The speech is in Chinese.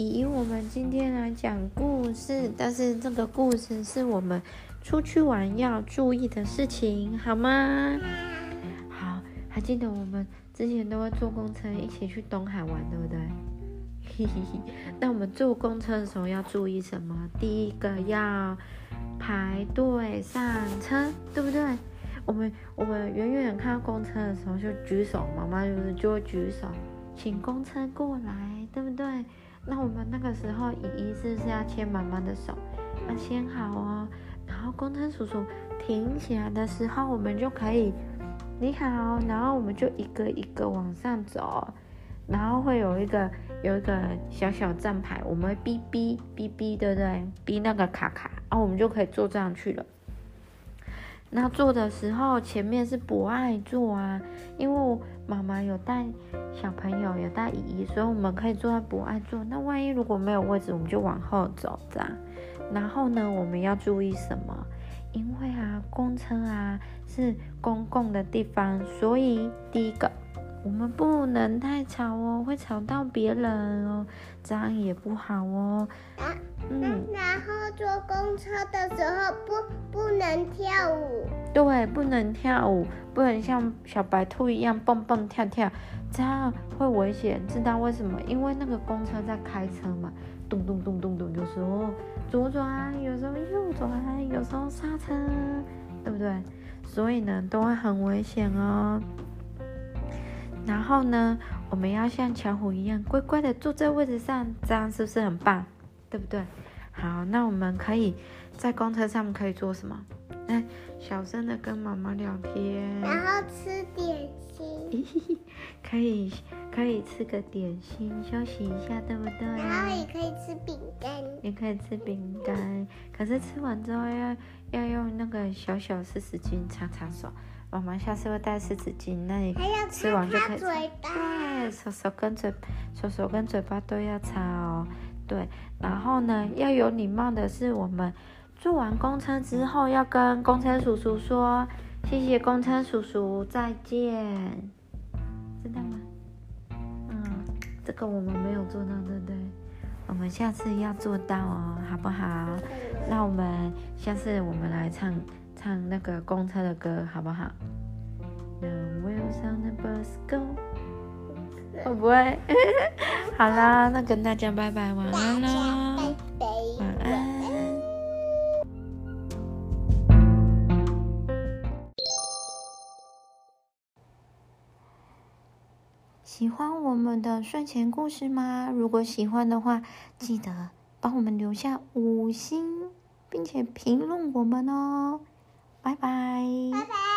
姨，我们今天来讲故事，但是这个故事是我们出去玩要注意的事情，好吗？好，还记得我们之前都会坐公车一起去东海玩，对不对？那我们坐公车的时候要注意什么？第一个要排队上车，对不对？我们我们远远看到公车的时候就举手，妈妈就是就会举手，请公车过来，对不对？那我们那个时候，姨姨是不是要牵妈妈的手？要牵好哦。然后公车叔叔停起来的时候，我们就可以你好，然后我们就一个一个往上走，然后会有一个有一个小小站牌，我们哔哔哔哔，对不对？哔那个卡卡，然后我们就可以坐上去了。那坐的时候，前面是不爱坐啊，因为妈妈有带小朋友，有带姨姨，所以我们可以坐在不爱坐。那万一如果没有位置，我们就往后走这样。然后呢，我们要注意什么？因为啊，公车啊是公共的地方，所以第一个。我们不能太吵哦，会吵到别人哦，这样也不好哦。啊，嗯，然后坐公车的时候不不跳舞。对，不能跳舞，不能像小白兔一样蹦蹦跳跳，这样会危险。知道为什么？因为那个公车在开车嘛，咚咚咚咚咚，有时候左转，有时候右转，有时候刹车，对不对？所以呢，都会很危险哦。然后呢，我们要像巧虎一样乖乖的坐在位置上，这样是不是很棒？对不对？好，那我们可以在公车上可以做什么？哎，小声的跟妈妈聊天，然后吃点心，可以可以吃个点心，休息一下，对不对？然后也可以吃饼干，也可以吃饼干，可是吃完之后要要用那个小小湿纸巾擦擦手。妈妈下次会带湿纸巾，那你吃完就可以擦。对，手手跟嘴，手手跟嘴巴都要擦哦。对，然后呢，要有礼貌的是，我们坐完公车之后，要跟公车叔叔说谢谢，公车叔叔再见，知道吗？嗯，这个我们没有做到，对不对？我们下次要做到哦，好不好？那我们下次我们来唱。唱那个公车的歌好不好？The wheels on the bus go？会不会？好啦，那跟大家拜拜，晚安喽！晚安。喜欢我们的睡前故事吗？如果喜欢的话，记得帮我们留下五星，并且评论我们哦。拜拜。拜拜。